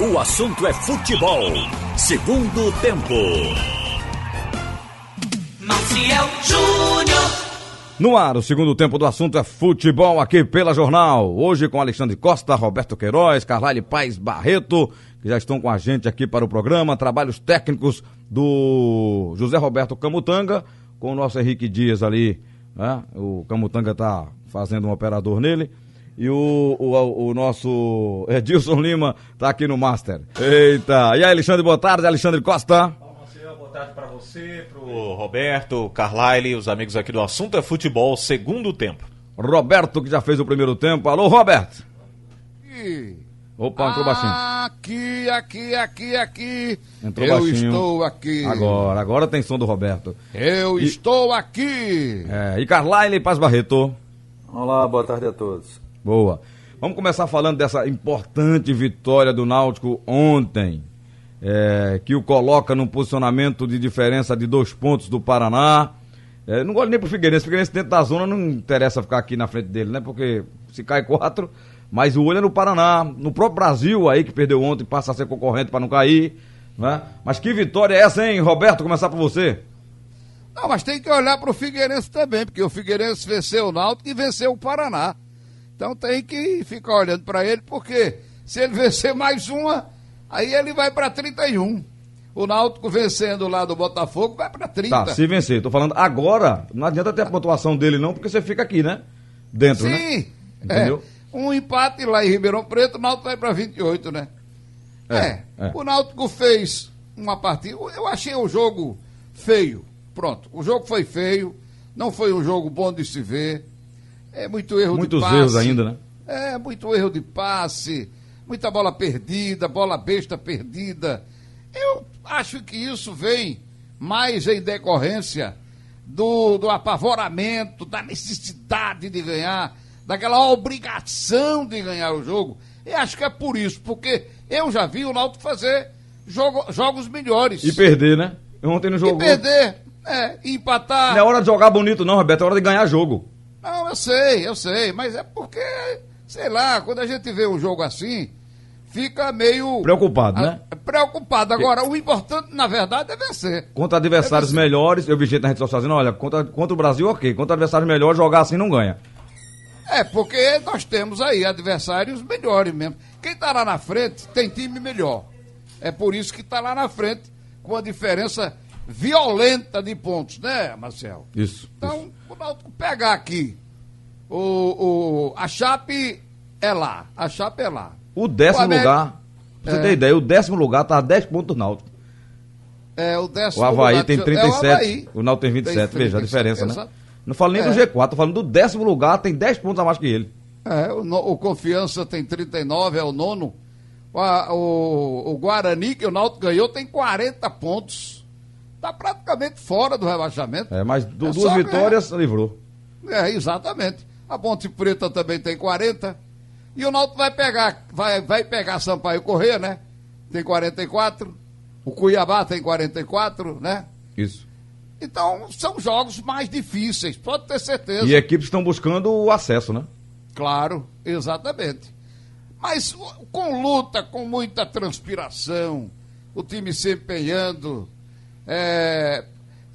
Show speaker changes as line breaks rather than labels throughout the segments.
O assunto é futebol. Segundo tempo.
Maciel Júnior.
No ar, o segundo tempo do assunto é futebol aqui pela Jornal. Hoje com Alexandre Costa, Roberto Queiroz, Carlyle Paz Barreto, que já estão com a gente aqui para o programa. Trabalhos técnicos do José Roberto Camutanga, com o nosso Henrique Dias ali. Né? O Camutanga está fazendo um operador nele. E o, o, o nosso Edilson Lima está aqui no Master. Eita! E aí, Alexandre, boa tarde. Alexandre Costa.
Boa tarde para você, pro Roberto, Carlyle, os amigos aqui do Assunto é Futebol, segundo tempo.
Roberto, que já fez o primeiro tempo. Alô, Roberto.
Aqui.
Opa, entrou baixinho.
Aqui, aqui, aqui, aqui.
Entrou
Eu
baixinho.
estou aqui.
Agora, agora tem som do Roberto.
Eu
E-
estou aqui.
É, e Carlyle Paz Barreto.
Olá, boa tarde a todos.
Boa. Vamos começar falando dessa importante vitória do Náutico ontem, é, que o coloca num posicionamento de diferença de dois pontos do Paraná. É, não gosto nem pro Figueirense. Figueirense dentro da zona não interessa ficar aqui na frente dele, né? Porque se cai quatro, mas o olho é no Paraná, no próprio Brasil aí que perdeu ontem, passa a ser concorrente para não cair, né? Mas que vitória é essa, hein, Roberto? Começar por você.
Não, mas tem que olhar pro Figueirense também, porque o Figueirense venceu o Náutico e venceu o Paraná. Então tem que ficar olhando para ele, porque se ele vencer mais uma, aí ele vai para 31. O Náutico vencendo lá do Botafogo vai para 30.
Tá, se vencer. Tô falando agora, não adianta ter a pontuação dele não, porque você fica aqui, né? Dentro, né?
Sim.
Entendeu?
É, um empate lá em Ribeirão Preto, o Náutico vai para 28, né?
É,
É,
é.
O Náutico fez uma partida. Eu achei o jogo feio. Pronto. O jogo foi feio. Não foi um jogo bom de se ver. É muito erro
Muitos
de passe.
erros ainda, né?
É, muito erro de passe. Muita bola perdida, bola besta perdida. Eu acho que isso vem mais em decorrência do, do apavoramento, da necessidade de ganhar, daquela obrigação de ganhar o jogo. Eu acho que é por isso, porque eu já vi o Náutico fazer jogo- jogos melhores.
E perder, né? Ontem não
E
jogou.
perder, é, e empatar.
Não é hora de jogar bonito, não, Roberto. É hora de ganhar jogo.
Não, eu sei, eu sei, mas é porque, sei lá, quando a gente vê um jogo assim, fica meio.
Preocupado, né?
Ah, Preocupado. Agora, o importante, na verdade, é vencer.
Contra adversários
É você.
melhores, eu vi gente na rede social dizendo, olha, contra, contra o Brasil, ok. Contra adversários melhores, jogar assim não ganha.
É, porque nós temos aí adversários melhores mesmo. Quem tá lá na frente tem time melhor. É por isso que tá lá na frente, com a diferença violenta de pontos, né, Marcel?
Isso.
Então, o Náutico pegar aqui, o, o, a Chape é lá, a Chape é lá.
O décimo
O América-
lugar, pra você
É.
ter ideia, o décimo lugar tá a 10 pontos do Náutico.
É, o décimo
O Havaí
lugar
tem
é o
37,
Havaí.
o Náutico tem 27, veja a
37,
diferença, né?
exato.
Não falo nem do
É.
G4, tô falando do décimo lugar, tem 10 pontos a mais que ele.
É, o, o Confiança tem 39, é o nono. O, o, o Guarani, que o Náutico ganhou, tem 40 pontos. Está praticamente fora do rebaixamento.
É, mas du-
É
duas vitórias, livrou.
É, exatamente. A Ponte Preta também tem 40. E o Náutico vai pegar, vai, vai pegar Sampaio Corrêa, né? Tem 44. O Cuiabá tem 44, né?
Isso.
Então, são jogos mais difíceis, pode ter certeza.
E equipes estão buscando o acesso, né?
Claro, exatamente. Mas com luta, com muita transpiração, o time se empenhando. é,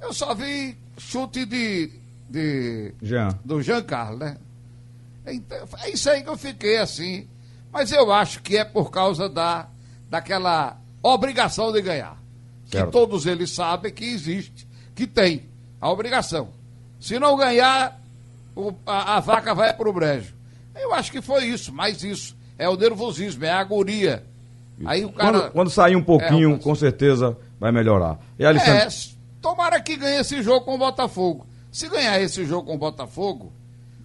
eu só vi chute de, de
Jean.
do Jean Carlos, né? Então, é isso aí que eu fiquei assim. Mas eu acho que é por causa da, daquela obrigação de ganhar.
Certo.
Que todos eles sabem que existe, que tem a obrigação. Se não ganhar, o- a, a vaca vai para o brejo. Eu acho que foi isso, mais isso. É o nervosismo, é a agonia. Aí o cara.
Quando, quando sair um pouquinho,
É,
com certeza vai melhorar. E Alexandre,
É, tomara que ganhe esse jogo com o Botafogo. Se ganhar esse jogo com o Botafogo,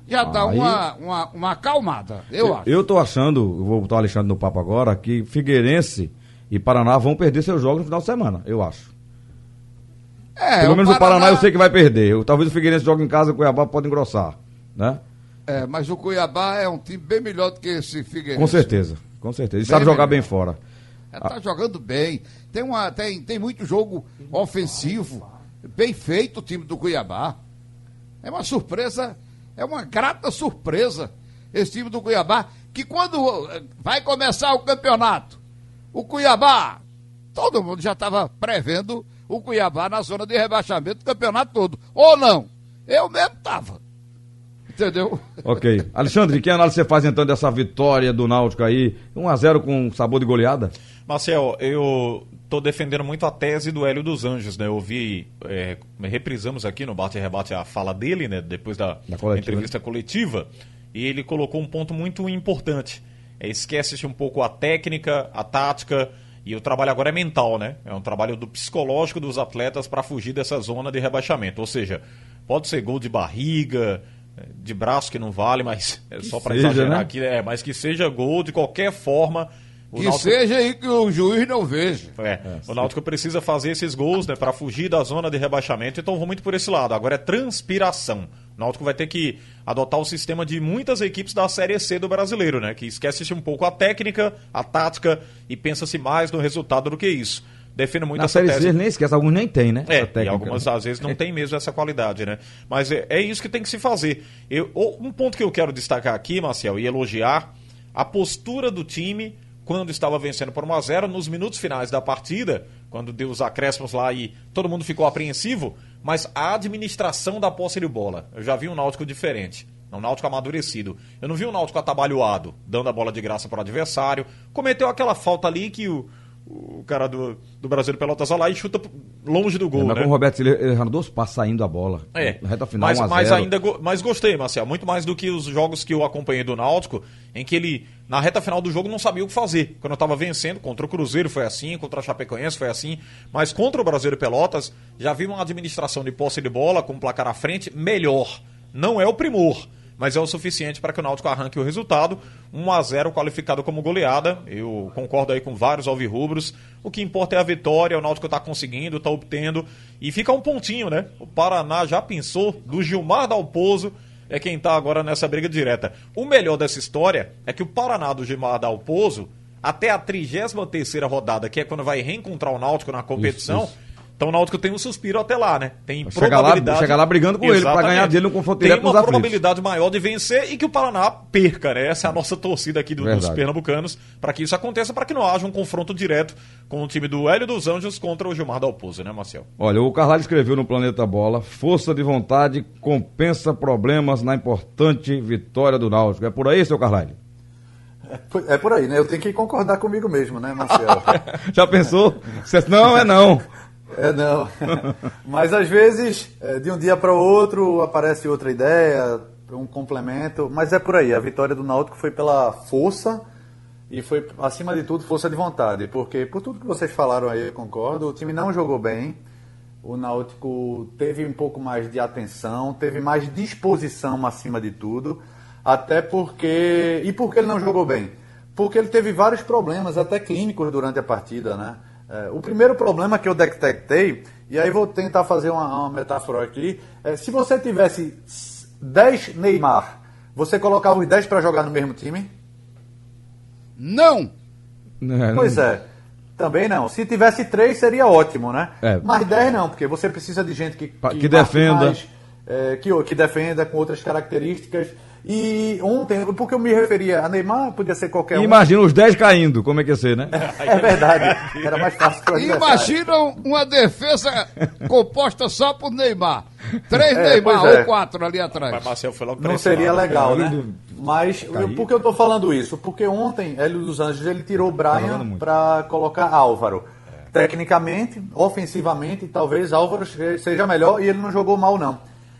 já dá
Aí-
uma, uma, uma acalmada, eu acho.
eu tô achando, eu vou botar o Alexandre no papo agora, que Figueirense e Paraná vão perder seus jogos no final de semana, eu acho.
É,
Pelo menos o Paraná eu sei que vai perder. Eu- Talvez o Figueirense jogue em casa, o Cuiabá pode engrossar, né?
É, mas o Cuiabá é um time bem melhor do que esse Figueirense.
Com certeza, com certeza. E
Bem
sabe jogar
melhor.
bem fora.
É, tá jogando bem. Tem, uma, tem, tem muito jogo ofensivo. Bem feito o time do Cuiabá. É uma surpresa, é uma grata surpresa esse time do Cuiabá, que quando eh, vai começar o campeonato, O Cuiabá, todo mundo já estava prevendo o Cuiabá na zona de rebaixamento do campeonato todo. Ou não? Eu mesmo estava. Entendeu?
Ok. Alexandre, que análise você faz então dessa vitória do Náutico aí? 1x0 com sabor de goleada?
Marcel, eu estou defendendo muito a tese do Hélio dos Anjos, né? Eu vi, é, reprisamos aqui no Bate Rebate a fala dele, né? Depois da, da coletiva. entrevista coletiva, e ele colocou um ponto muito importante. É, Esquece-se um pouco a técnica, a tática, e o trabalho agora é mental, né? É um trabalho do psicológico dos atletas para fugir dessa zona de rebaixamento. Ou seja, pode ser gol de barriga, de braço que não vale, mas é só para exagerar né? aqui, é, mas que seja gol de qualquer forma.
Que Náutico... seja aí que o juiz não veja.
É, é o Náutico precisa fazer esses gols, né, para fugir da zona de rebaixamento, então vou muito por esse lado. Agora é transpiração. O Náutico vai ter que adotar o sistema de muitas equipes da Série C do brasileiro, né, que esquece-se um pouco a técnica, a tática e pensa-se mais no resultado do que isso defendo muito
Na essa série tese. C nem esquece, alguns nem tem, né?
É, técnica, e algumas às vezes não tem mesmo essa qualidade, né? Mas é, é isso que tem que se fazer. Eu, um ponto que eu quero destacar aqui, Marcel, e elogiar, a postura do time quando estava vencendo por 1 a 0 nos minutos finais da partida, quando deu os acréscimos lá e todo mundo ficou apreensivo, mas a administração da posse de bola. Eu já vi um Náutico diferente. Um Náutico amadurecido. Eu não vi um Náutico atabalhoado, dando a bola de graça para o adversário. Cometeu aquela falta ali que o, o cara do, do Brasil Pelotas lá e chuta longe do gol. É, mas
né? com o Roberto ele errando dois passos saindo a bola.
É. Na reta final, mas, mas ainda mas gostei, Marcelo. Muito mais do que os jogos que eu acompanhei do Náutico, em que ele, na reta final do jogo, não sabia o que fazer. Quando eu estava vencendo, contra o Cruzeiro foi assim, contra a Chapecoense foi assim. Mas contra o Brasil Pelotas, já vi uma administração de posse de bola com o placar à frente melhor. Não é o primor mas é o suficiente para que o Náutico arranque o resultado. 1 a 0 qualificado como goleada. Eu concordo aí com vários alvirrubros. O que importa é a vitória, o Náutico está conseguindo, está obtendo. E fica um pontinho, né? O Paraná já pensou do Gilmar Dalpozo é quem está agora nessa briga direta. O melhor dessa história é que o Paraná do Gilmar Dalpozo, até a 33 rodada, que é quando vai reencontrar o Náutico na competição, isso, isso então o Náutico tem um suspiro até lá, né? Tem
chega probabilidade. Lá, chega lá brigando com Exatamente. ele para ganhar dele no confronto direto
Tem uma probabilidade maior de vencer e que o Paraná perca, né? Essa é a nossa torcida aqui do, dos pernambucanos para que isso aconteça, para que não haja um confronto direto com o time do Hélio dos Anjos contra o Gilmar Dalpozo, né, Marcel?
Olha, o Carvalho escreveu no Planeta Bola: força de vontade compensa problemas na importante vitória do Náutico. É por aí, seu Carvalho?
É, é por aí, né? Eu tenho que concordar comigo mesmo, né, Marcelo?
Já pensou? Não, é não.
É, não. Mas às vezes, é, de um dia para o outro, aparece outra ideia, um complemento. Mas é por aí. A vitória do Náutico foi pela força e foi, acima de tudo, força de vontade. Porque, por tudo que vocês falaram aí, eu concordo, o time não jogou bem. O Náutico teve um pouco mais de atenção, teve mais disposição acima de tudo. Até porque. E por que ele não jogou bem? Porque ele teve vários problemas, até clínicos, durante a partida, né? É, o primeiro problema que eu detectei, e aí vou tentar fazer uma, uma metáfora aqui, é, se você tivesse 10 Neymar, você colocava os 10 para jogar no mesmo time?
Não!
É, pois é. Também não. Se tivesse 3 seria ótimo, né? É. Mas 10 não, porque você precisa de gente que,
que, que defenda. Mais,
é, que, que defenda com outras características. E ontem, porque eu me referia a Neymar, podia ser qualquer um.
Imagina os 10 caindo, como é que ia ser, né?
É verdade. Era mais fácil para
Imagina uma defesa composta só por Neymar. Três é, Neymar é. ou quatro ali atrás. Mas
Marcel foi logo Não seria legal, né? Mas por que eu estou falando isso? Porque ontem, Hélio dos Anjos, ele tirou o Brian para colocar Álvaro. Tecnicamente, ofensivamente, talvez Álvaro seja melhor e ele não jogou mal, não.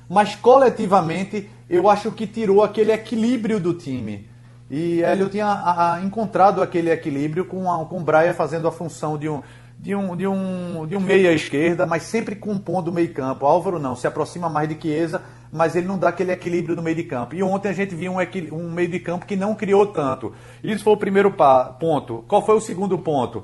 Mas coletivamente, eu acho que tirou aquele equilíbrio do time. E Hélio tinha a, a, encontrado aquele equilíbrio com, a, com o Braia fazendo a função de um, de um, de um, de um meia esquerda, mas sempre compondo o meio campo. Álvaro não, se aproxima mais de Chiesa, mas ele não dá aquele equilíbrio no meio de campo. E ontem a gente viu um, um meio de campo que não criou tanto. Isso foi o primeiro ponto. Qual foi o segundo ponto?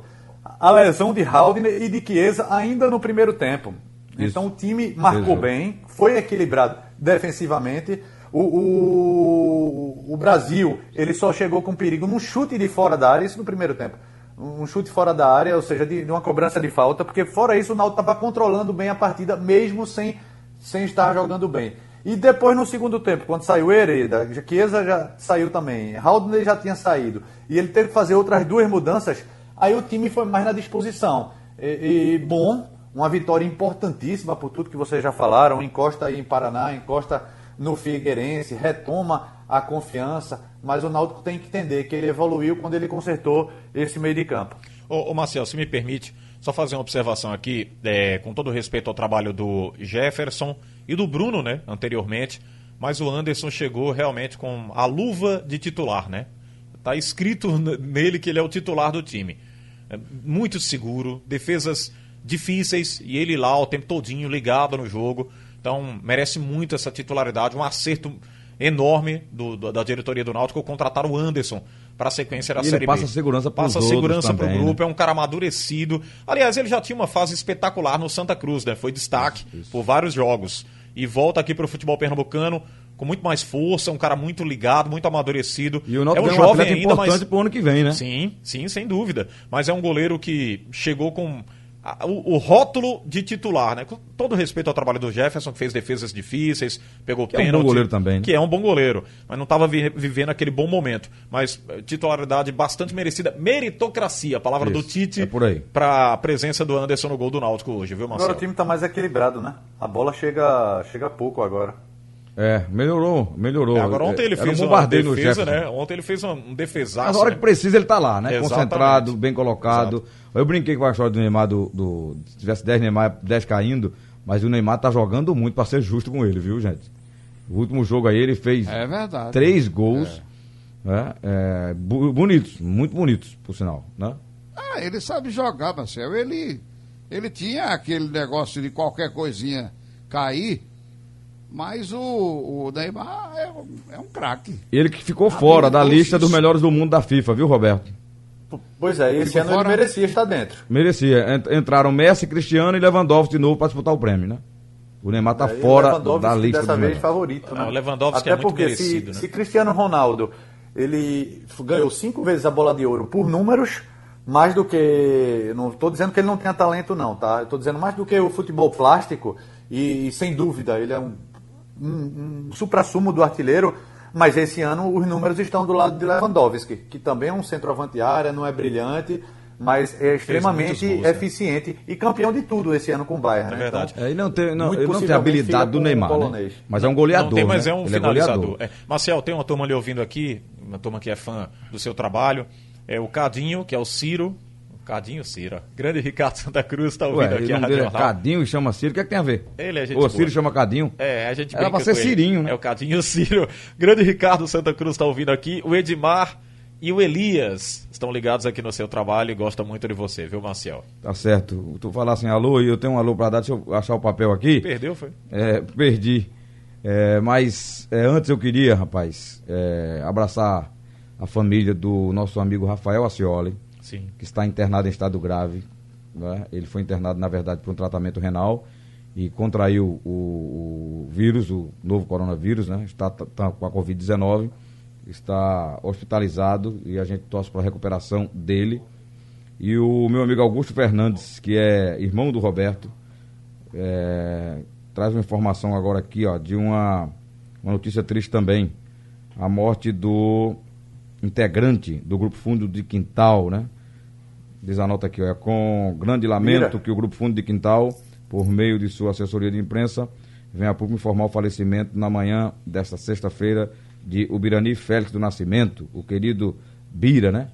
A lesão de Haldner e de Chiesa ainda no primeiro tempo. Isso. Então o time marcou Isso. bem, foi equilibrado defensivamente. O, o, o, Brasil ele só chegou com perigo num chute de fora da área, isso no primeiro tempo. Um chute fora da área, ou seja, de, de uma cobrança de falta, porque fora isso o Náutico estava controlando bem a partida, mesmo sem, sem estar jogando bem. E depois no segundo tempo, quando saiu Hereda, Chiesa já saiu também, Haldner já tinha saído, e ele teve que fazer outras duas mudanças, Aí o time foi mais na disposição. E, e bom, uma vitória importantíssima por tudo que vocês já falaram. Encosta aí em Paraná, encosta no Figueirense, retoma a confiança. Mas o Náutico tem que entender que ele evoluiu quando ele consertou esse meio de campo.
Ô, ô Marcel, se me permite, só fazer uma observação aqui, é, com todo respeito ao trabalho do Jefferson e do Bruno, né, anteriormente, mas o Anderson chegou realmente com a luva de titular, né? Tá escrito nele que ele é o titular do time. É muito seguro, defesas difíceis e ele lá o tempo todinho ligado no jogo. Então merece muito essa titularidade, um acerto enorme do, do, da diretoria do Náutico contratar o Anderson para a sequência da
e
Série
ele passa B. Segurança
passa segurança para o grupo, né? é um cara amadurecido. Aliás, ele já tinha uma fase espetacular no Santa Cruz, né? Foi destaque isso, isso. por vários jogos. E volta aqui para o futebol pernambucano com muito mais força, um cara muito ligado, muito amadurecido.
E o Náutico é um jovem um ainda, importante mas... pro ano que vem, né?
Sim, sim, sem dúvida. Mas é um goleiro que chegou com o, o, rótulo de titular, né? Com todo respeito ao trabalho do Jefferson, que fez defesas difíceis, pegou
que
pênalti.
É um bom goleiro também. Né?
Que é um bom goleiro, mas não estava vi, vivendo aquele bom momento. Mas eh, titularidade bastante merecida. Meritocracia, a palavra Isso, do Tite,
é
para a presença do Anderson no gol do Náutico hoje, viu, Marcelo?
Agora o time está mais equilibrado, né? A bola chega, chega pouco agora.
É, melhorou, melhorou. É,
agora ontem ele
Era
fez
um bombardeio
uma defesa,
no
né? Ontem ele fez um, defesaço.
Mas na hora
né?
que precisa ele tá lá, né?
Exatamente.
Concentrado, bem colocado. Exato. Eu brinquei com a história do Neymar do, do se tivesse 10 Neymar, 10 caindo, mas o Neymar tá jogando muito para ser justo com ele, viu, gente? O último jogo aí ele fez
é verdade.
três gols, é. Né? É, bonitos, muito bonitos, por sinal, né?
Ah, ele sabe jogar, Marcelo. Ele, ele tinha aquele negócio de qualquer coisinha cair, mas o, o Neymar é, é um craque.
Ele que ficou fora da lista dos melhores do mundo da FIFA, viu, Roberto?
Pois é, esse ano fora... ele merecia estar dentro.
Merecia. Entraram Messi, Cristiano e Lewandowski de novo para disputar o prêmio, né? O Neymar está é, fora da lista.
dessa vez favorito, né?
Ah, o Lewandowski
Até
é muito
porque
merecido,
se,
né?
se Cristiano Ronaldo ele ganhou cinco vezes a bola de ouro por números, mais do que. Não estou dizendo que ele não tenha talento, não, tá? Estou dizendo mais do que o futebol plástico, e, e sem dúvida, ele é um, um, um supra-sumo do artilheiro mas esse ano os números estão do lado de Lewandowski, que também é um centroavante área, não é brilhante, mas é extremamente gols, né? eficiente né? e campeão de tudo esse ano com o Bayern.
É né? verdade.
Então,
ele não tem, não, ele não tem a habilidade do Neymar, né? mas é um goleador. Não tem,
mas
né?
é um ele é finalizador. É é. Marcel, tem uma turma ali ouvindo aqui, uma turma que é fã do seu trabalho. É o Cadinho, que é o Ciro, Cadinho Ciro. Grande Ricardo Santa Cruz está ouvindo
Ué,
aqui a
Rádio
Jornal.
Cadinho chama Ciro, o que, é que tem a ver?
Ele é gente
O
boa.
Ciro chama Cadinho?
É, a gente
Era pra ser Cirinho, né?
É o Cadinho Ciro. Grande Ricardo Santa Cruz está ouvindo aqui. O Edmar e o Elias estão ligados aqui no seu trabalho e gostam muito de você, viu, Marcial?
Tá certo. Tu falar assim, alô, e eu tenho um alô para dar, deixa eu achar o papel aqui.
Perdeu, foi?
É, perdi. É, mas é, antes eu queria, rapaz, é, abraçar a família do nosso amigo Rafael Acioli
Sim.
que está internado em estado grave. Né? Ele foi internado, na verdade, por um tratamento renal e contraiu o, o vírus, o novo coronavírus, né? está, tá, com a Covid-19, está hospitalizado e a gente torce para a recuperação dele. E o meu amigo Augusto Fernandes, que é irmão do Roberto, é, traz uma informação agora aqui ó, de uma, uma notícia triste também. A morte do integrante do Grupo Fundo de Quintal, né? Diz a nota aqui, ó, é com grande lamento Mira. que o Grupo Fundo de Quintal, por meio de sua assessoria de imprensa, vem a público informar o falecimento na manhã desta sexta-feira de Ubirani Félix do Nascimento, o querido Bira, né?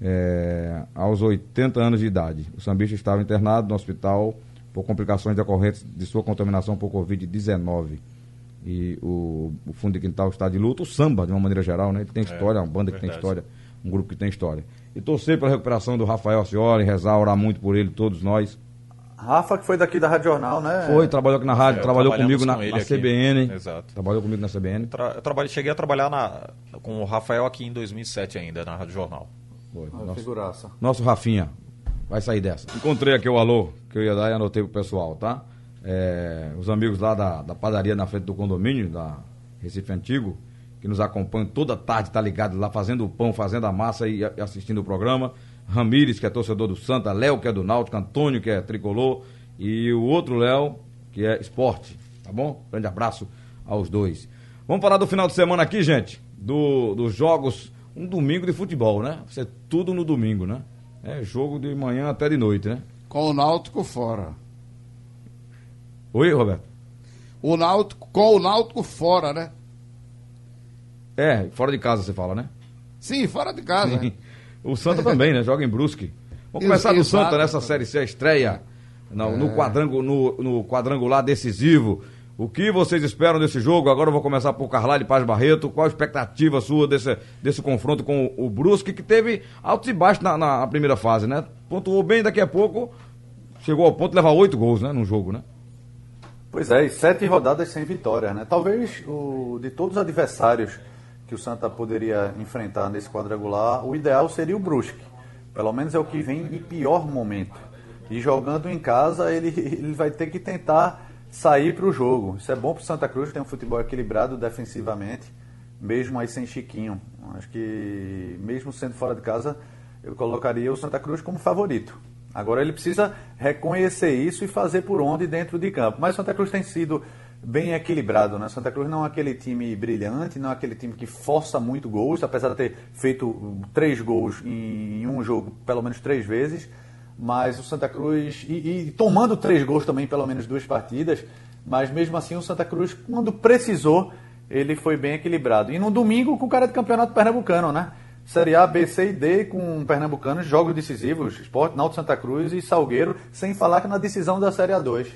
É, aos 80 anos de idade. O sambista estava internado no hospital por complicações decorrentes de sua contaminação por Covid-19 e o, o Fundo de Quintal está de luto, o samba, de uma maneira geral, né? Ele tem história, é, uma banda que verdade. tem história, um grupo que tem história. E torcer pela recuperação do Rafael Cioli, rezar, orar muito por ele, todos nós.
Rafa, que foi daqui da Rádio Jornal, né?
Foi, trabalhou aqui na rádio, é, trabalhou comigo na,
com
na CBN.
Exato.
Trabalhou comigo na CBN.
Tra eu cheguei a trabalhar na, com o Rafael aqui em 2007 ainda, na Rádio Jornal.
Foi.
Ah,
nosso,
figuraça.
nosso Rafinha vai sair dessa. Encontrei aqui o alô que eu ia dar e anotei pro pessoal, tá? É, os amigos lá da, da padaria na frente do condomínio, da Recife Antigo, que nos acompanham toda tarde, tá ligado lá, fazendo o pão, fazendo a massa e, e assistindo o programa. Ramires, que é torcedor do Santa, Léo, que é do Náutico, Antônio, que é tricolor, e o outro Léo, que é esporte, tá bom? Grande abraço aos dois. Vamos falar do final de semana aqui, gente, do, dos jogos, um domingo de futebol, né? Vai ser tudo no domingo, né? É jogo de manhã até de noite, né?
Com o Náutico fora.
Oi, Roberto?
O Náutico, com o Náutico fora, né?
É, fora de casa você fala, né?
Sim, fora de casa. Sim.
O Santa também, né? Joga em Brusque. Vamos começar do Santa nessa Série C, a estreia no, é. no, quadrangu, no, no quadrangular decisivo. O que vocês esperam desse jogo? Agora eu vou começar por Carlyle Paz Barreto. Qual a expectativa sua desse, desse confronto com o Brusque, que teve altos e baixos na, na primeira fase, né? Pontuou bem, daqui a pouco chegou ao ponto de levar oito gols, né? Num jogo, né?
Pois é, e sete rodadas sem vitória, né? Talvez o, de todos os adversários que o Santa poderia enfrentar nesse quadrangular, o ideal seria o Brusque. Pelo menos é o que vem em pior momento. E jogando em casa, ele, ele vai ter que tentar sair para o jogo. Isso é bom para o Santa Cruz, tem um futebol equilibrado defensivamente, mesmo aí sem Chiquinho. Acho que, mesmo sendo fora de casa, eu colocaria o Santa Cruz como favorito. Agora ele precisa reconhecer isso e fazer por onde dentro de campo. Mas o Santa Cruz tem sido bem equilibrado, né? Santa Cruz não é aquele time brilhante, não é aquele time que força muito gols, apesar de ter feito três gols em um jogo pelo menos três vezes mas o Santa Cruz, e, e, tomando três gols também, pelo menos duas partidas, mas mesmo assim o Santa Cruz, quando precisou, ele foi bem equilibrado. E no domingo, com o cara de campeonato pernambucano, né? Série A, B, C e D com pernambucanos, jogos decisivos, Esporte, Náutico Santa Cruz e Salgueiro, sem falar que na decisão da Série A2.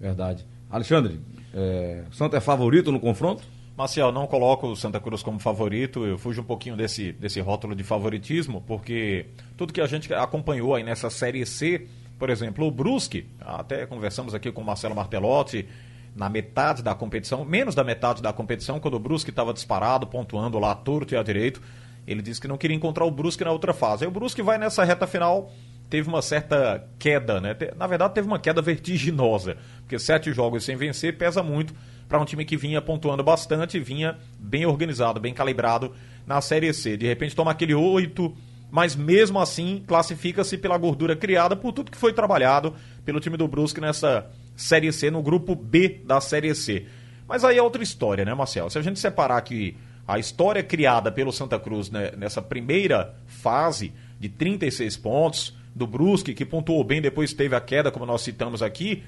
Verdade. Alexandre, é, o Santa é favorito no confronto?
Marcial, não coloco o Santa Cruz como favorito, eu fujo um pouquinho desse, desse rótulo de favoritismo, porque tudo que a gente acompanhou aí nessa Série C, por exemplo, o Brusque, até conversamos aqui com o Marcelo Martelotti, na metade da competição, menos da metade da competição, quando o Brusque estava disparado, pontuando lá torto e à direito, ele disse que não queria encontrar o Brusque na outra fase. Aí o Brusque vai nessa reta final, teve uma certa queda, né? Na verdade, teve uma queda vertiginosa, porque sete jogos sem vencer pesa muito para um time que vinha pontuando bastante, vinha bem organizado, bem calibrado na Série C. De repente toma aquele 8, mas mesmo assim classifica-se pela gordura criada por tudo que foi trabalhado pelo time do Brusque nessa Série C, no grupo B da Série C. Mas aí é outra história, né, Marcel? Se a gente separar aqui a história criada pelo Santa Cruz né, nessa primeira fase de 36 pontos, do Brusque, que pontuou bem, depois teve a queda, como nós citamos aqui,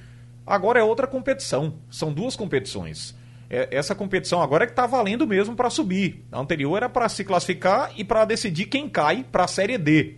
Agora é outra competição. São duas competições. É, essa competição agora é que está valendo mesmo para subir. A anterior era para se classificar e para decidir quem cai para a Série D.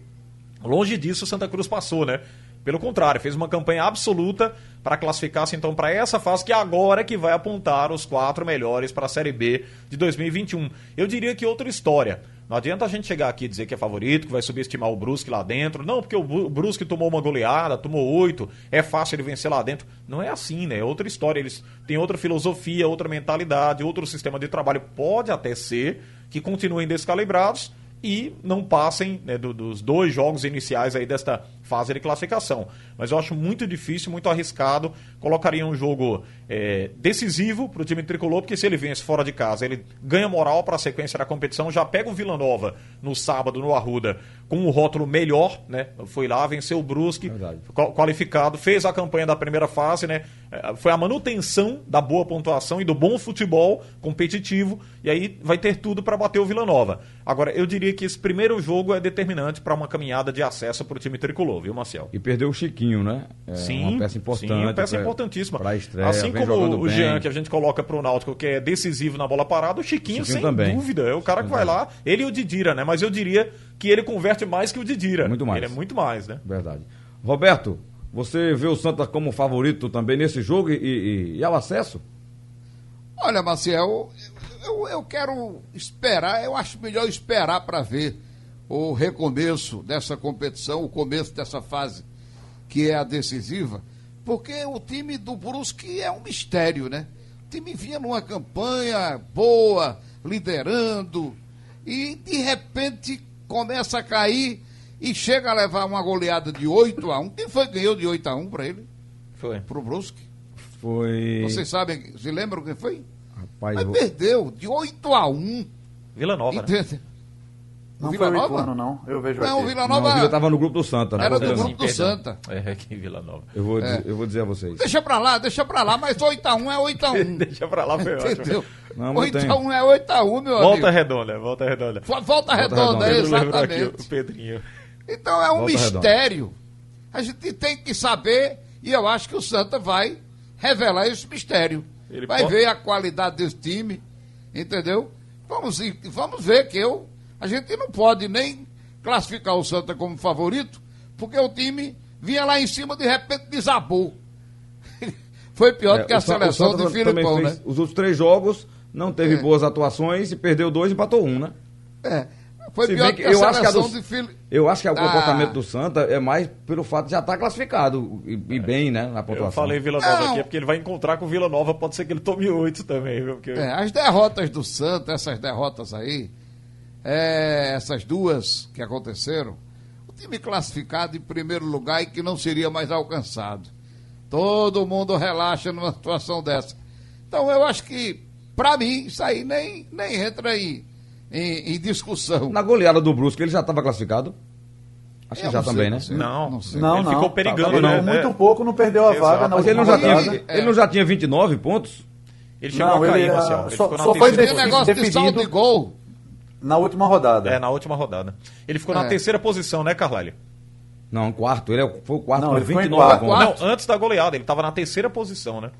Longe disso, Santa Cruz passou, né? Pelo contrário, fez uma campanha absoluta para classificar-se então para essa fase que agora é que vai apontar os quatro melhores para a Série B de 2021. Eu diria que outra história. Não adianta a gente chegar aqui e dizer que é favorito, que vai subestimar o Brusque lá dentro. Não, porque o Brusque tomou uma goleada, tomou oito, é fácil ele vencer lá dentro. Não é assim, né? É outra história. Eles têm outra filosofia, outra mentalidade, outro sistema de trabalho. Pode até ser que continuem descalibrados e não passem né, do, dos dois jogos iniciais aí desta fase de classificação. Mas eu acho muito difícil, muito arriscado. Colocaria um jogo é, decisivo para o time tricolor, porque se ele vence fora de casa, ele ganha moral para a sequência da competição. Já pega o Vila Nova no sábado no Arruda com um rótulo melhor, né? Foi lá, venceu o Brusque, qualificado, fez a campanha da primeira fase, né? É, foi a manutenção da boa pontuação e do bom futebol competitivo, e aí vai ter tudo para bater o Vila Nova. Agora, eu diria que esse primeiro jogo é determinante para uma caminhada de acesso para o time tricolor, viu, Marcel?
E perdeu o Chiquinho, né?
É sim, uma peça importante. Sim, uma peça pra, importantíssima. Pra estreia, assim como o bem. Jean, que a gente coloca para o Náutico, que é decisivo na bola parada, o Chiquinho, Chiquinho sem também. dúvida, é o cara que vai lá, ele e o Didira, né? Mas eu diria que ele converte mais que o Didira.
Muito mais.
Ele é muito mais, né?
Verdade. Roberto, você vê o Santa como favorito também nesse jogo e, e, e ao acesso?
Olha, Maciel, eu, eu quero esperar, eu acho melhor esperar para ver o recomeço dessa competição, o começo dessa fase que é a decisiva, porque o time do Brusque é um mistério, né? O time vinha numa campanha boa, liderando, e de repente começa a cair e chega a levar uma goleada de 8 a 1 Quem foi que ganhou de 8 a 1 para ele?
Foi.
Pro Brusque.
Foi.
Vocês sabem, se lembram quem foi?
Rapaz,
Mas perdeu de 8 a 1
Vila Nova. Entende?
Né? Não Vila foi Nova? Ituano, não. Eu vejo
não,
aqui.
Vila Nova. Não,
Vila estava no grupo do Santa, né?
Era do grupo do Santa.
É, aqui em Vila Nova.
Eu vou, dizer, é. eu vou dizer a vocês.
Deixa pra lá, deixa pra lá, mas 8x1 é 8x1.
deixa pra lá, foi
ótimo. 8x1 é 8x1, meu
volta amigo. Redonda, volta redonda.
Volta, volta redonda, redonda, exatamente.
o Pedrinho.
Então é um Volta mistério. Redonda. A gente tem que saber, e eu acho que o Santa vai revelar esse mistério. Ele vai pode... ver a qualidade desse time, entendeu? Vamos, vamos ver que eu. A gente não pode nem classificar o Santa como favorito, porque o time vinha lá em cima de repente desabou. Foi pior é, do que a seleção de Filipão, né?
Os outros três jogos não teve é. boas atuações e perdeu dois e empatou um, né?
É. Foi Se pior que, que a eu acho que a do, de Fili...
Eu acho que o ah. comportamento do Santa é mais pelo fato de já estar tá classificado e, e, bem, né, na pontuação. Eu
falei Vila Nova não. aqui, é porque ele vai encontrar com o Vila Nova, pode ser que ele tome oito também, viu? Porque...
É, as derrotas do Santa, essas derrotas aí, é, essas duas que aconteceram, o time classificado em primeiro lugar e que não seria mais alcançado. Todo mundo relaxa numa situação dessa. Então eu acho que, para mim, isso aí nem, nem entra aí em, em, discussão.
Na goleada do Brusque, ele já estava classificado? Acho que já também,
sei,
né?
Não, não,
não, sei. não, ele
não. ficou perigando,
né? Muito é. pouco não perdeu a vaga.
Mas ele não, já tinha, ele não já tinha 29 pontos?
Ele chegou não, a cair, ele, Marcelo. Ele
só, só foi definido, de saldo de gol.
Na última rodada.
É, na última rodada. Ele ficou é. na terceira posição, né, Carlalho?
Não, quarto. Ele é, foi o quarto
não,
com
29
pontos. Não, antes da goleada. Ele estava na terceira posição, né?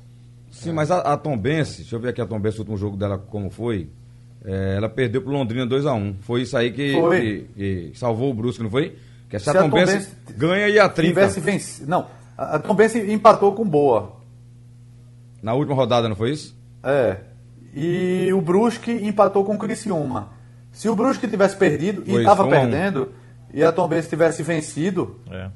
Sim, mas a, a Tom Bense, deixa eu ver aqui a Tom Bense, o último jogo dela como foi. É, ela perdeu pro Londrina 2x1. Um. Foi isso aí que, que, que, salvou o Brusque, não foi? Que se, se a Tom Bense ganha e a 30.
Tivesse vencido. Não, a Tom Bense empatou com boa.
Na última rodada, não foi isso?
É. E o Brusque empatou com o Criciúma. Se o Brusque tivesse perdido e estava perdendo, e a Tom Bense tivesse vencido, é.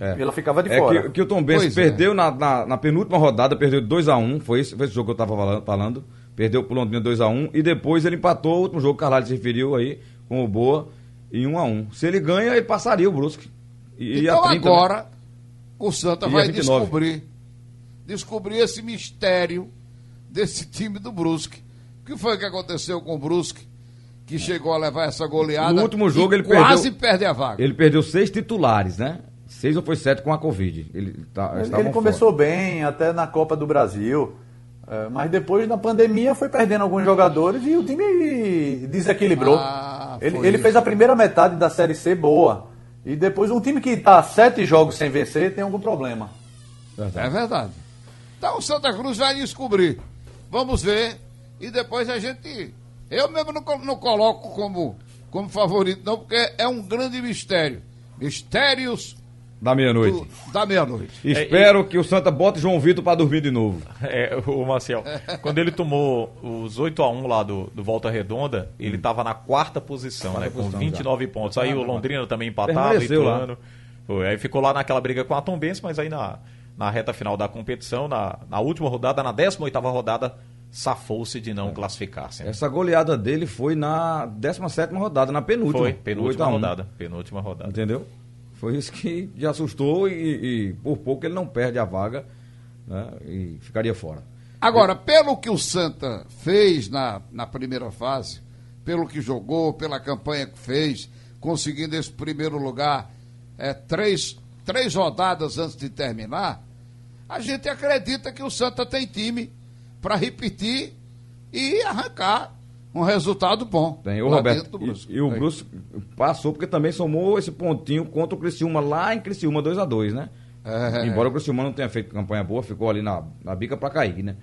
É. ela ficava de
é
fora.
Que, que o Tom Bense é. perdeu na, na, na, penúltima rodada, perdeu 2x1, foi esse, foi esse jogo que eu estava falando. Perdeu pro Londrina 2x1 e depois ele empatou o último jogo que o Carvalho se referiu aí com o Boa em 1x1. Se ele ganha, ele passaria o Brusque.
E, então 30, né? agora né? o Santa vai descobrir descobrir esse mistério desse time do Brusque. O que foi que aconteceu com o Brusque? Que chegou a levar essa goleada.
No último jogo ele
quase
perdeu,
perde a vaga.
Ele perdeu seis titulares, né? Seis ou foi sete com a Covid. Ele, tá,
ele, ele começou bem, até na Copa do Brasil. É, mas depois da pandemia foi perdendo alguns jogadores e o time desequilibrou. Ah, ele, ele fez a primeira metade da Série C boa. E depois um time que está sete jogos sem vencer tem algum problema.
É verdade. Então o Santa Cruz vai descobrir. Vamos ver. E depois a gente. Eu mesmo não, não coloco como, como favorito, não, porque é um grande mistério. Mistérios
da meia-noite.
Da meia-noite.
Espero é, e... que o Santa bote João Vitor para dormir de novo.
É, o Marcel, quando ele tomou os 8 a 1 lá do, do Volta Redonda, ele estava na quarta posição, quarta né? Posição, com 29 já. pontos. Aí ah, o Londrina também empatava, Ituano. Foi, aí ficou lá naquela briga com a Tom Benz, mas aí na, na reta final da competição, na, na última rodada, na 18 rodada, safou-se de não é. classificar-se.
Né? Essa goleada dele foi na 17 rodada, na penúltima. Foi,
penúltima rodada. Penúltima rodada.
Entendeu? Foi isso que já assustou e, e, por pouco ele não perde a vaga né, e ficaria fora.
Agora, pelo que o Santa fez na, na primeira fase, pelo que jogou, pela campanha que fez, conseguindo esse primeiro lugar é, três, três rodadas antes de terminar, a gente acredita que o Santa tem time para repetir e arrancar um resultado bom.
Tem, o Roberto. E, e, o Brusque passou porque também somou esse pontinho contra o Criciúma lá em Criciúma 2 a 2 né? É, Embora o Criciúma não tenha feito campanha boa, ficou ali na, na bica para cair, né?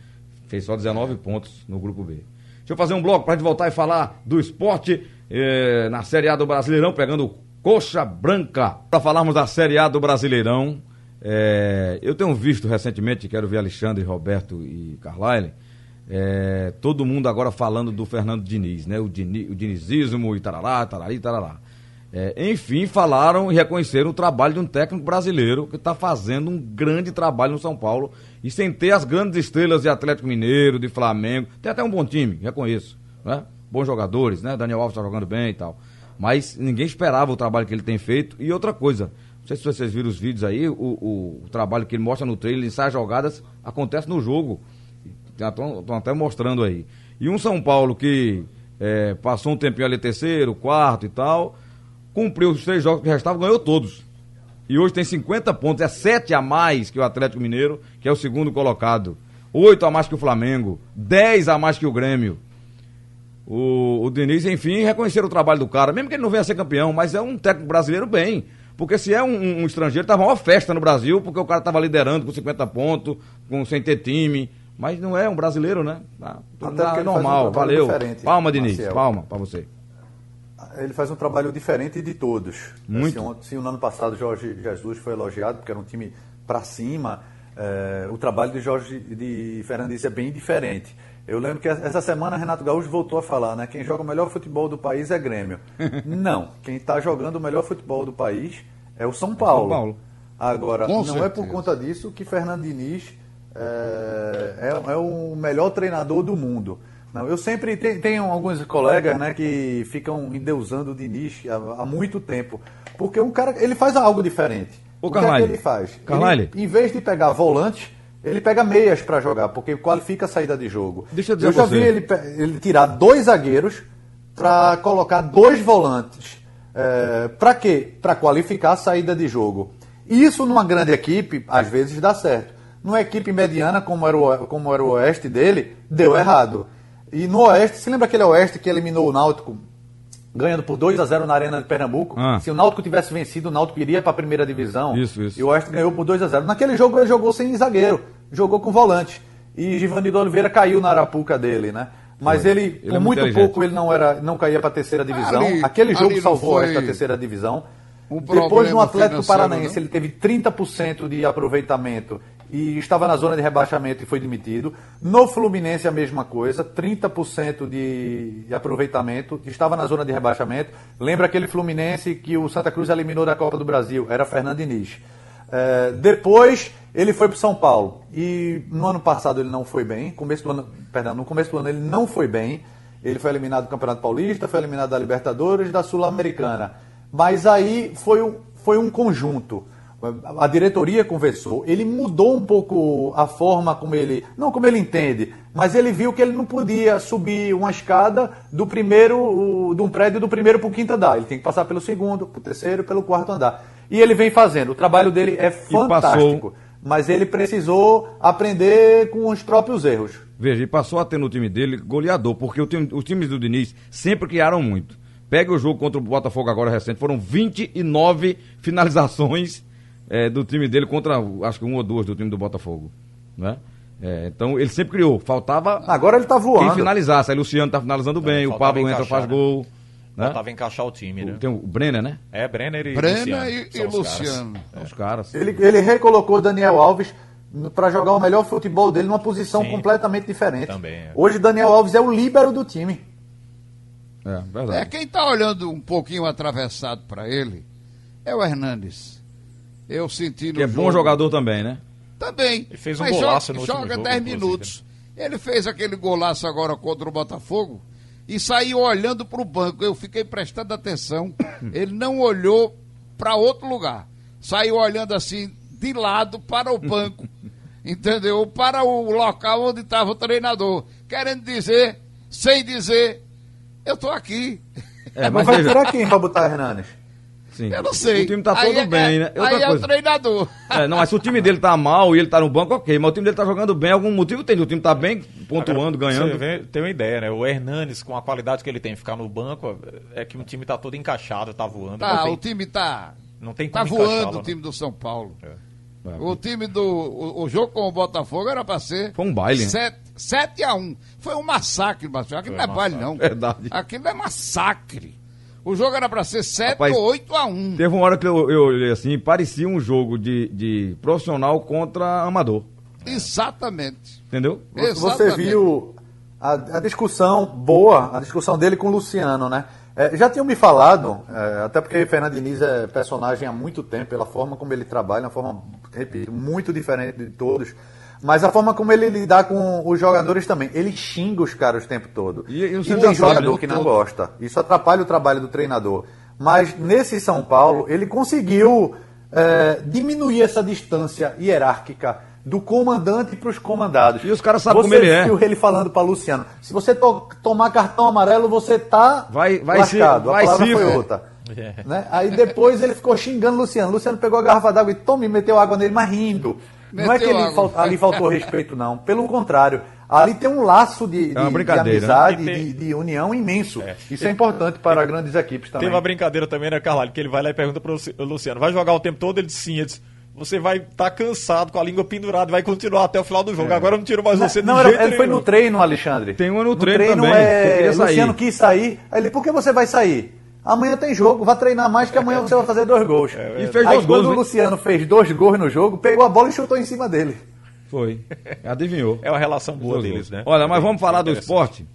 Fez só 19 pontos no grupo B. Deixa eu fazer um bloco para gente voltar e falar do esporte eh, na Série A do Brasileirão, pegando coxa branca. Para falarmos da Série A do Brasileirão, eh, eu tenho visto recentemente, quero ver Alexandre, Roberto e Carlyle, é, todo mundo agora falando do Fernando Diniz, né? O, Diniz, o dinizismo e tarará, tarari, tarará. É, enfim, falaram e reconheceram o trabalho de um técnico brasileiro que está fazendo um grande trabalho no São Paulo e sem ter as grandes estrelas de Atlético Mineiro, de Flamengo. Tem até um bom time, reconheço, né? Bons jogadores, né? Daniel Alves está jogando bem e tal. Mas ninguém esperava o trabalho que ele tem feito. E outra coisa, não sei se vocês viram os vídeos aí, o, o, o trabalho que ele mostra no trailer, ele sai jogadas, acontece no jogo. Estão até mostrando aí. E um São Paulo que é, passou um tempinho ali terceiro, quarto e tal, cumpriu os três jogos que restavam, ganhou todos. E hoje tem 50 pontos, é 7 a mais que o Atlético Mineiro, que é o segundo colocado. 8 a mais que o Flamengo, 10 a mais que o Grêmio. o, o Diniz, enfim, reconhecer o trabalho do cara, mesmo que ele não venha a ser campeão, mas é um técnico brasileiro bem. Porque se é um, um estrangeiro, tava uma festa no Brasil, porque o cara tava liderando com 50 pontos, com, sem ter time. Mas não é um brasileiro, né? Ah, Até é normal. Um Valeu. Palma, Diniz. Palma para você.
Ele faz um trabalho diferente de todos.
Muito.
Se, se no ano passado Jorge Jesus foi elogiado, porque era um time para cima, é, o trabalho de Jorge de Fernandes é bem diferente. Eu lembro que essa semana Renato Gaúcho voltou a falar, né? Quem joga o melhor futebol do país é Grêmio. não, quem está jogando o melhor futebol do país é o São Paulo. São Paulo. Agora, Com não certeza. é por conta disso que Fernando Diniz é, é, é, o melhor treinador do mundo. Não, eu sempre tenho, tenho alguns colegas né, que ficam endeusando o Diniz há, há, muito tempo. Porque um cara, ele faz algo diferente.
O, que, é que
ele faz? Ele, em vez de pegar volantes, ele pega meias para jogar, porque qualifica a saída de jogo.
Deixa eu dizer
eu já você. vi ele, ele tirar dois zagueiros para colocar dois volantes. É, para quê? Para qualificar a saída de jogo. Isso numa grande equipe, às vezes dá certo. Numa equipe mediana, como era o, como era o Oeste dele, deu errado. E no Oeste, se lembra aquele Oeste que eliminou o Náutico ganhando por 2 a 0 na Arena de Pernambuco. Ah. Se o Náutico tivesse vencido, o Náutico iria para a primeira divisão.
Isso, isso.
E o Oeste ganhou por 2 a 0 Naquele jogo ele jogou sem zagueiro, jogou com volante. E Givanildo Oliveira caiu na arapuca dele, né? Mas ele, ele, com é muito pouco, ele não, era, não caía para a terceira divisão. Ali, Aquele jogo salvou esta terceira divisão. Um Depois no Atlético Paranaense, não? ele teve 30% de aproveitamento e estava na zona de rebaixamento e foi demitido. No Fluminense a mesma coisa, 30% de, de aproveitamento, estava na zona de rebaixamento. Lembra aquele Fluminense que o Santa Cruz eliminou da Copa do Brasil? Era Fernando Diniz. É, depois ele foi para São Paulo e no ano passado ele não foi bem. Começo do ano, perdão, no começo do ano ele não foi bem. Ele foi eliminado do Campeonato Paulista, foi eliminado da Libertadores, da Sul-Americana. Mas aí foi foi um conjunto a diretoria conversou, ele mudou um pouco a forma como ele, não como ele entende, mas ele viu que ele não podia subir uma escada do primeiro, de um prédio do primeiro para o quinto andar. Ele tem que passar pelo segundo, para o terceiro, pelo quarto andar. E ele vem fazendo. O trabalho dele é fantástico. Mas ele precisou aprender com os próprios erros.
Veja, e passou a ter no time dele goleador, porque o time, os times do Diniz sempre criaram muito. Pega o jogo contra o Botafogo agora recente, foram 29 finalizações é, do time dele contra, acho que um ou duas do time do Botafogo, né? É, então ele sempre criou, faltava.
Agora ele tá voando.
Quem finalizasse. Aí Luciano tá finalizando bem, o Pablo entra faz né? gol.
Né? Faltava encaixar o time, né?
Tem o Brenner, né?
É, Brenner e
Brenner Luciano. e, e Luciano.
É. Os caras.
Ele, ele recolocou Daniel Alves para jogar o melhor futebol dele numa posição Sim, completamente diferente. Também, é. Hoje Daniel Alves é o líbero do time.
É, verdade. É, quem tá olhando um pouquinho atravessado para ele é o Hernandes. Eu senti no
Que é jogo, bom jogador também, né?
Também.
Ele fez um mas golaço joga, no
joga 10 minutos. Ele fez aquele golaço agora contra o Botafogo e saiu olhando para o banco. Eu fiquei prestando atenção. Ele não olhou para outro lugar. Saiu olhando assim de lado para o banco. entendeu? Para o local onde estava o treinador. Querendo dizer, sem dizer, eu estou aqui.
É, mas, vai tirar quem para botar Hernandes?
Sim. Eu não sei.
O time tá todo é, bem, né?
Outra aí coisa. é o treinador.
É, não, mas se o time dele tá mal e ele tá no banco, ok. Mas o time dele tá jogando bem, algum motivo tem. O time tá bem, pontuando, Agora, ganhando.
Você vê, tem uma ideia, né? O Hernanes, com a qualidade que ele tem, ficar no banco, é que o time tá todo encaixado, tá voando.
Tá, o time tá.
Não tem
Tá voando o né? time do São Paulo. É. O time do. O, o, jogo com o Botafogo era pra ser.
Foi um baile,
7, 7 a 1 Foi um massacre, Marcelo. Aquilo não é baile, não.
Verdade.
Aquilo é massacre. O jogo era para ser 7 Rapaz, ou 8 a 1
Teve uma hora que eu, eu olhei assim, parecia um jogo de, de profissional contra amador.
Exatamente.
Entendeu?
Exatamente. Você viu a, a, discussão boa, a discussão dele com o Luciano, né? É, já tinham me falado, é, até porque Fernando Diniz é personagem há muito tempo, pela forma como ele trabalha, uma forma, repito, muito diferente de todos. Mas a forma como ele lidar com os jogadores também. Ele xinga os caras o tempo todo.
E, e,
e tem jogador que não gosta. Isso atrapalha o trabalho do treinador. Mas nesse São Paulo, ele conseguiu é, diminuir essa distância hierárquica do comandante para os comandados.
E os caras sabem como ele é.
Você ele falando para Luciano: se você to tomar cartão amarelo, você tá
vai, vai
lascado.
Se, vai
a palavra se, foi outra. É. Né? Aí depois ele ficou xingando Luciano. Luciano pegou a garrafa d'água e toma e meteu água nele, mas rindo. Não é que ele ali faltou respeito, não. Pelo contrário, Ali tem um laço de, de,
é
de amizade, tem... de, de, união imenso. É. Isso é importante para grandes equipes também.
Tem uma brincadeira também, né, Carvalho? Que ele vai lá e pergunta para o Luciano: vai jogar o tempo todo? Ele disse sim. Ele disse, você vai estar tá cansado com a língua pendurada, vai continuar até o final do jogo. É. Agora eu não tiro mais você
não,
não,
Ele nenhum. foi no treino, Alexandre.
Tem uma no, no treino, treino
também. É... Luciano quis sair. Aí ele, por que você vai sair? Amanhã tem jogo, vai treinar mais que amanhã você vai fazer dois gols. É,
e fez Aí, dois
quando
gols.
o Luciano fez dois gols no jogo, pegou a bola e chutou em cima dele.
Foi. Adivinhou.
É uma relação boa deles, né?
Olha, mas vamos falar do esporte.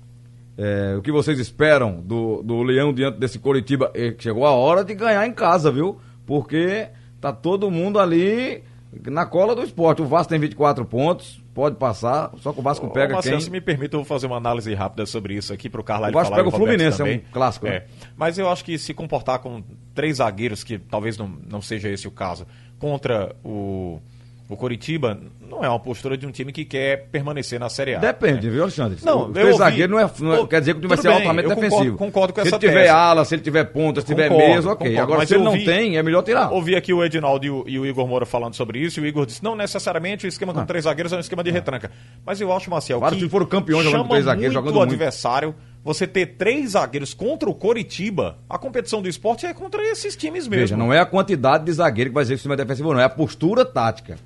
É, o que vocês esperam do, do Leão diante desse Coritiba? Chegou a hora de ganhar em casa, viu? Porque tá todo mundo ali na cola do esporte. O Vasco tem 24 pontos, pode passar, só que o Vasco pega Marcelo, quem...
se me permite, eu vou fazer uma análise rápida sobre isso aqui para o Carlos
O Vasco pega o Fluminense, é um clássico. Né? É.
Mas eu acho que se comportar com três zagueiros, que talvez não, não seja esse o caso, contra o o Coritiba não é uma postura de um time que quer permanecer na Série A.
Depende, né? viu, Alexandre? Não, o zagueiro não, é, não é, quer dizer que o time vai ser altamente defensivo.
Concordo com
se
essa
Se ele tiver ala, se ele tiver ponta, se tiver mesa, ok. Concordo, Agora, se ele não tem, é melhor tirar.
Ouvi aqui o Edinaldo e o, e o, Igor Moura falando sobre isso, e o Igor disse, não necessariamente o esquema com ah. três zagueiros é um esquema de ah. retranca. Mas eu acho, Marcel,
claro,
que
se for o campeão jogando com três zagueiros, jogando
muito adversário, você ter três zagueiros contra o Coritiba, a competição do esporte é contra esses times mesmo. Veja,
não é a quantidade de zagueiro que vai dizer que o time é defensivo, não, é a postura tática.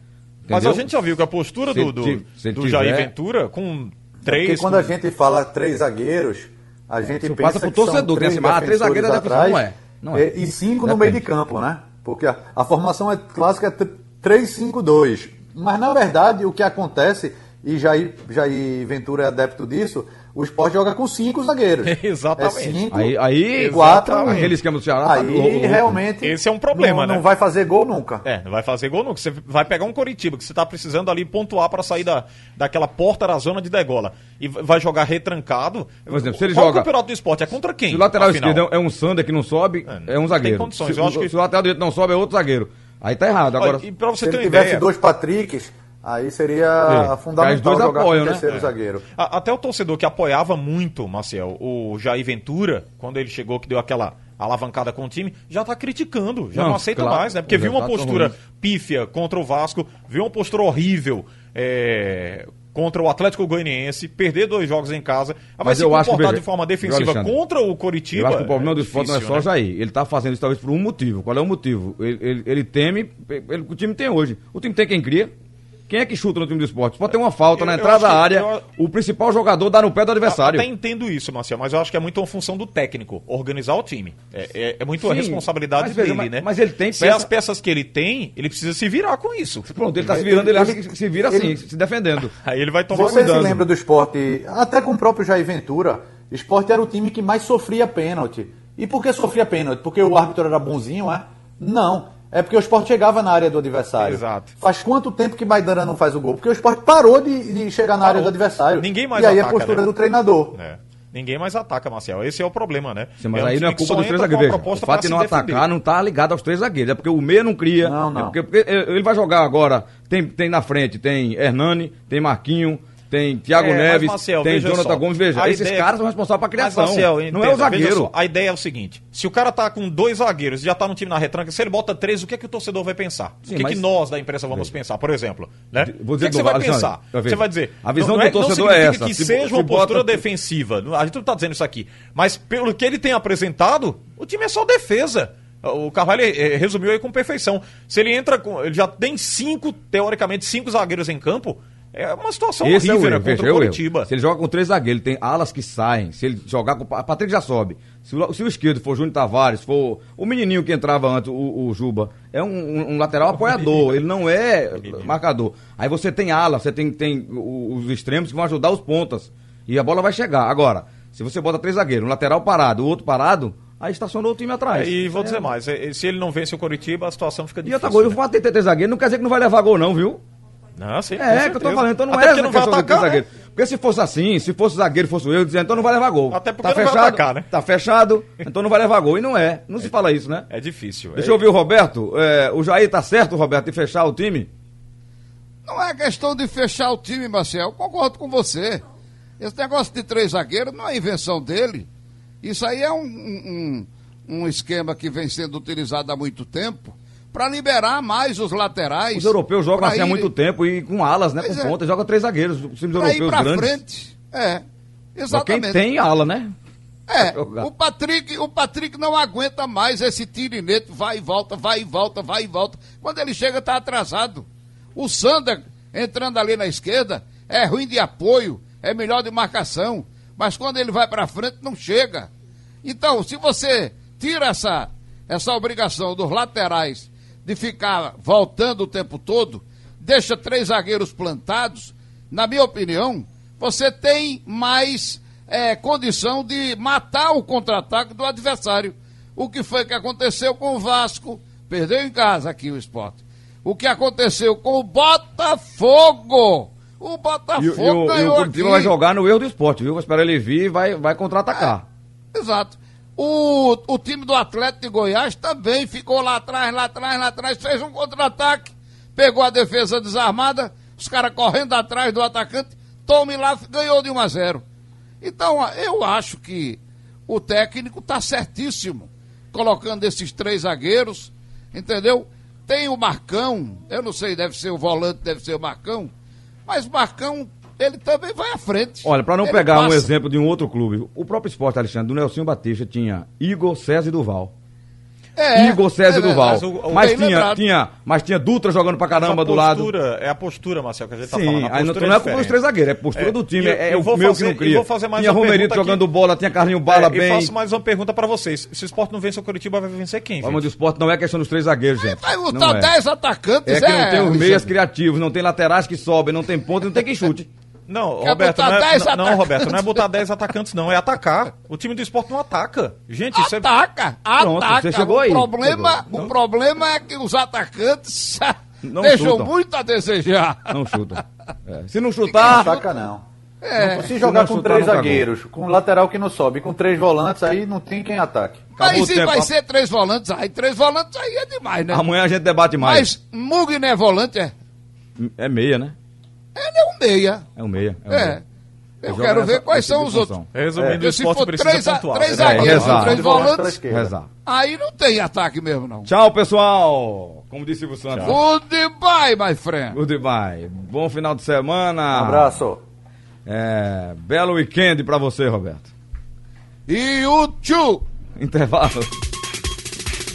Mas a gente já viu que a postura do, do, do tiver... Jair Ventura com três.
Porque quando
com...
a gente fala três zagueiros, a gente Isso pensa
passa pro torcedor, que três, ah, três zagueiros da defesa não é.
Não é. E cinco Depende. no meio de campo, né? Porque a, a formação é clássica é 3-5-2. Mas na verdade o que acontece, e Jair, Jair Ventura é adepto disso, o esporte joga com cinco zagueiros.
Exatamente. É
cinco, aí, aí quatro. Exatamente. Aquele esquema do Ceará.
Tá aí tá... realmente.
Esse é um problema,
não,
né?
Não vai fazer gol nunca.
É, não vai fazer gol nunca. Você vai pegar um Coritiba que você está precisando ali pontuar para sair da, daquela porta da zona de degola. E vai jogar retrancado.
Por exemplo, se ele Qual joga.
o campeonato do esporte? É contra quem? Se
o lateral esquerdo é um Sander que não sobe, é, é um zagueiro. Tem condições. Se, Eu acho que... se o lateral direito não sobe, é outro zagueiro. Aí tá errado. Agora,
Olha, e pra você
se
ter
ele tivesse ideia... dois Patricks Aí seria é. fundamental jogar apoiam, com o né? terceiro né? zagueiro.
Até o torcedor que apoiava muito, Marcel, o Jair Ventura, quando ele chegou, que deu aquela alavancada com o time, já está criticando, já não, não aceita claro, mais, né? Porque viu uma postura ruim. pífia contra o Vasco, viu uma postura horrível é, contra o Atlético Goianiense, perder dois jogos em casa, mas, se eu acho que, de forma defensiva contra o Coritiba.
Eu acho que o problema é do esporte não é só né? Jair. Ele está fazendo isso talvez por um motivo. Qual é o motivo? Ele, ele, ele teme ele, o time tem hoje. O time tem quem cria, quem é que chuta no time do esporte? Pode ter uma falta eu, na entrada da área, eu... o principal jogador dá no pé do adversário.
Eu até entendo isso, Marcelo, mas eu acho que é muito uma função do técnico, organizar o time. É, é, é muito Sim, a responsabilidade mas, dele,
mas,
né?
Mas ele tem
peça... Se as peças que ele tem, ele precisa se virar com isso.
Pronto, ele tá se virando, ele, ele acha que se vira assim, ele... se defendendo.
Aí ele vai tomar
Você cuidado. se lembra do esporte, até com o próprio Jair Ventura, o esporte era o time que mais sofria pênalti. E por que sofria pênalti? Porque o árbitro era bonzinho, é? Não. É porque o esporte chegava na área do adversário.
Exato.
Faz quanto tempo que Maidana não faz o gol? Porque o esporte parou de, de chegar na parou. área do adversário.
Ninguém mais
E aí ataca, a postura né? do treinador.
É. Ninguém mais ataca, Marcel. Esse é o problema, né?
Sim, mas é um aí não é culpa dos três zagueiros. O fato de não atacar não tá ligado aos três zagueiros. É porque o meia não cria.
Não, não.
É porque, porque ele vai jogar agora. Tem, tem na frente, tem Hernani, tem Marquinho, tem Thiago é, Neves, Marcel, tem Jonathan só, Gomes. Veja, esses ideia... caras são responsáveis pela criação. Marcel, entenda, não é o zagueiro. Só,
a ideia é o seguinte: se o cara tá com dois zagueiros e já tá no time na retranca, se ele bota três, o que é que o torcedor vai pensar? Sim, o que, mas... que nós da imprensa vamos veja. pensar, por exemplo? Né?
Vou dizer
o que, é que você vai pensar? Você vai dizer.
A visão não, do torcedor é, é essa.
que se, seja uma postura bota... defensiva. A gente não tá dizendo isso aqui. Mas pelo que ele tem apresentado, o time é só defesa. O Carvalho eh, resumiu aí com perfeição. Se ele entra com. Ele já tem cinco, teoricamente, cinco zagueiros em campo. É uma situação
Esse
horrível,
é o né, contra o Curitiba. Se ele joga com três zagueiros, ele tem alas que saem. Se ele jogar com. A Patrick já sobe. Se o, se o esquerdo for Júnior Tavares, for o menininho que entrava antes, o, o Juba, é um, um, um lateral apoiador, ele não é marcador. Aí você tem ala, você tem, tem os extremos que vão ajudar os pontas. E a bola vai chegar. Agora, se você bota três zagueiros, um lateral parado, o outro parado, aí estacionou o time atrás.
É, e vou dizer mais, é, se ele não vence o Curitiba, a situação fica difícil.
E outra coisa, né? o fato de ter três zagueiros não quer dizer que não vai levar gol, não, viu?
Não, sim,
é, que eu tô falando, então não Até é não vai atacar, né? zagueiro. Porque se fosse assim, se fosse zagueiro, fosse eu, dizendo, então não vai levar gol.
Até porque
tá
não
fechado,
vai atacar, né?
Tá fechado, então não vai levar gol. E não é. Não é, se fala isso, né?
É difícil.
Deixa
é...
eu ouvir o Roberto. É, o Jair tá certo, Roberto, de fechar o time?
Não é questão de fechar o time, Marcel. Eu concordo com você. Esse negócio de três zagueiros não é invenção dele. Isso aí é um, um, um esquema que vem sendo utilizado há muito tempo para liberar mais os laterais.
Os europeus jogam assim há muito tempo e com alas, né? Pois com é. ponta, joga três zagueiros. Os times pra europeus ir pra grandes. frente.
É. Exatamente.
Só quem tem ala, né?
É, o Patrick, o Patrick não aguenta mais esse tirinete, vai e volta, vai e volta, vai e volta. Quando ele chega, tá atrasado. O Sander, entrando ali na esquerda, é ruim de apoio, é melhor de marcação. Mas quando ele vai para frente, não chega. Então, se você tira essa, essa obrigação dos laterais de ficar voltando o tempo todo, deixa três zagueiros plantados, na minha opinião, você tem mais é, condição de matar o contra-ataque do adversário. O que foi que aconteceu com o Vasco? Perdeu em casa aqui o esporte. O que aconteceu com o Botafogo? O Botafogo e, e o, ganhou e o Curitiba
vai jogar no erro do esporte, viu? Vai esperar ele vir e vai, vai contra-atacar.
É, exato. O, o time do Atlético de Goiás também ficou lá atrás, lá atrás, lá atrás, fez um contra-ataque, pegou a defesa desarmada, os caras correndo atrás do atacante, tome lá, ganhou de 1 a 0. Então, eu acho que o técnico está certíssimo, colocando esses três zagueiros, entendeu? Tem o Marcão, eu não sei, deve ser o volante, deve ser o Marcão, mas Marcão ele também vai à frente.
Olha, para não ele pegar passa. um exemplo de um outro clube, o próprio esporte, Alexandre, do Nelson Batista tinha Igor, César e Duval. É, Igor César é, Duval. Mas, o, o mas tinha, tinha, mas tinha Dutra jogando pra caramba do lado.
É a postura, Marcel, que a gente tá
Sim,
falando.
Aí não, não é culpa dos três zagueiros, é a postura é, do time. é, o meu fazer, que não cria.
Vou fazer mais
tinha Romerito jogando bola, tinha Carlinho Bala é, bem. Eu
faço mais uma pergunta pra vocês. Se o Sport não vence o Curitiba, vai vencer quem?
Vamos, o Sport não é questão dos três zagueiros, gente.
Vai botar 10 é. atacantes,
é. que não tem os meias criativos, não tem laterais que sobem, não tem ponto, não tem quem chute.
Não, Quer Roberto, não é, não, não, Roberto, não é botar 10 atacantes, não, é atacar. O time do esporte não ataca. Gente,
isso ataca, é. Pronto, ataca.
Você chegou aí.
O problema, o problema é que os atacantes não deixam chutam. muito a desejar.
Não chutam. É. Se não chutar.
Não ataca, não. É. Não, se jogar com três zagueiros, com lateral que não sobe, com três volantes, aí não tem quem ataque.
Acabou se vai ser três volantes, aí três volantes aí é demais, né?
Amanhã a gente debate mais.
Mas Mugner é volante, é?
É meia, né?
Ele é um meia.
É um meia.
É. Um é. meia. Eu quero nessa, ver quais são os outros.
Resumindo, é. o se for três, pontuar.
três é, zagueiros, é, três volantes, rezar. aí não tem ataque mesmo, não.
Tchau, pessoal. Como disse o Santos.
Goodbye, my friend.
Goodbye. Bom final de semana.
Um abraço.
É, belo weekend pra você, Roberto.
E o tchu.
Intervalo.